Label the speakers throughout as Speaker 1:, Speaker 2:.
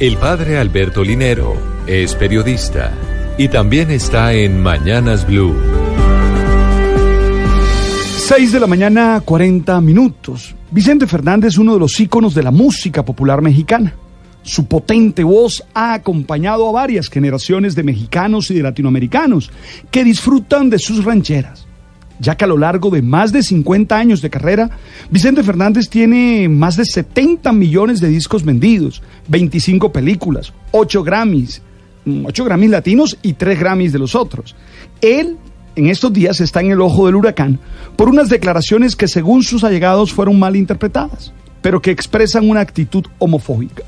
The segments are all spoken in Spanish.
Speaker 1: El padre Alberto Linero es periodista y también está en Mañanas Blue.
Speaker 2: 6 de la mañana, 40 minutos. Vicente Fernández, uno de los íconos de la música popular mexicana. Su potente voz ha acompañado a varias generaciones de mexicanos y de latinoamericanos que disfrutan de sus rancheras. Ya que a lo largo de más de 50 años de carrera, Vicente Fernández tiene más de 70 millones de discos vendidos, 25 películas, 8 Grammys, 8 Grammys latinos y 3 Grammys de los otros. Él en estos días está en el ojo del huracán por unas declaraciones que según sus allegados fueron mal interpretadas, pero que expresan una actitud homofóbica.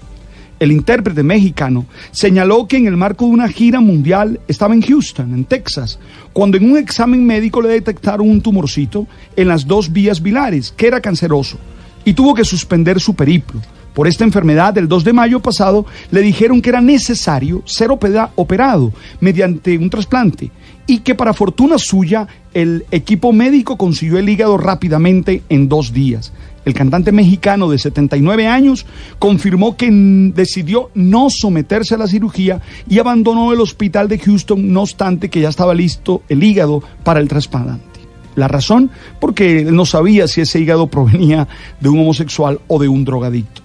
Speaker 2: El intérprete mexicano señaló que en el marco de una gira mundial estaba en Houston, en Texas, cuando en un examen médico le detectaron un tumorcito en las dos vías bilares, que era canceroso, y tuvo que suspender su periplo. Por esta enfermedad, el 2 de mayo pasado, le dijeron que era necesario ser operado mediante un trasplante y que para fortuna suya el equipo médico consiguió el hígado rápidamente en dos días. El cantante mexicano de 79 años confirmó que decidió no someterse a la cirugía y abandonó el hospital de Houston, no obstante que ya estaba listo el hígado para el trasplante. La razón, porque él no sabía si ese hígado provenía de un homosexual o de un drogadicto.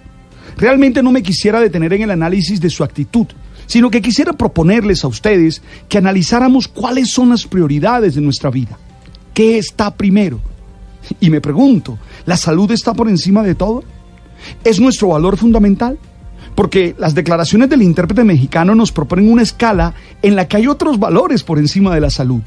Speaker 2: Realmente no me quisiera detener en el análisis de su actitud, sino que quisiera proponerles a ustedes que analizáramos cuáles son las prioridades de nuestra vida. ¿Qué está primero? Y me pregunto, ¿la salud está por encima de todo? ¿Es nuestro valor fundamental? Porque las declaraciones del intérprete mexicano nos proponen una escala en la que hay otros valores por encima de la salud.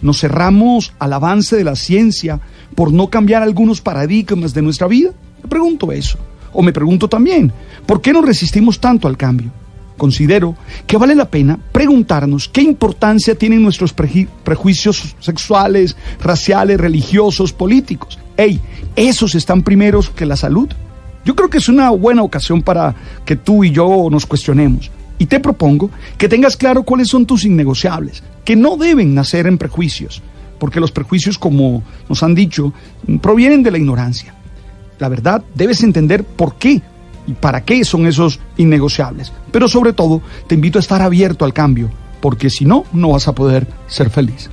Speaker 2: ¿Nos cerramos al avance de la ciencia por no cambiar algunos paradigmas de nuestra vida? Me pregunto eso. O me pregunto también, ¿por qué nos resistimos tanto al cambio? Considero que vale la pena preguntarnos qué importancia tienen nuestros prejuicios sexuales, raciales, religiosos, políticos. Ey, ¿esos están primeros que la salud? Yo creo que es una buena ocasión para que tú y yo nos cuestionemos. Y te propongo que tengas claro cuáles son tus innegociables, que no deben nacer en prejuicios, porque los prejuicios, como nos han dicho, provienen de la ignorancia. La verdad, debes entender por qué y para qué son esos innegociables. Pero sobre todo, te invito a estar abierto al cambio, porque si no, no vas a poder ser feliz.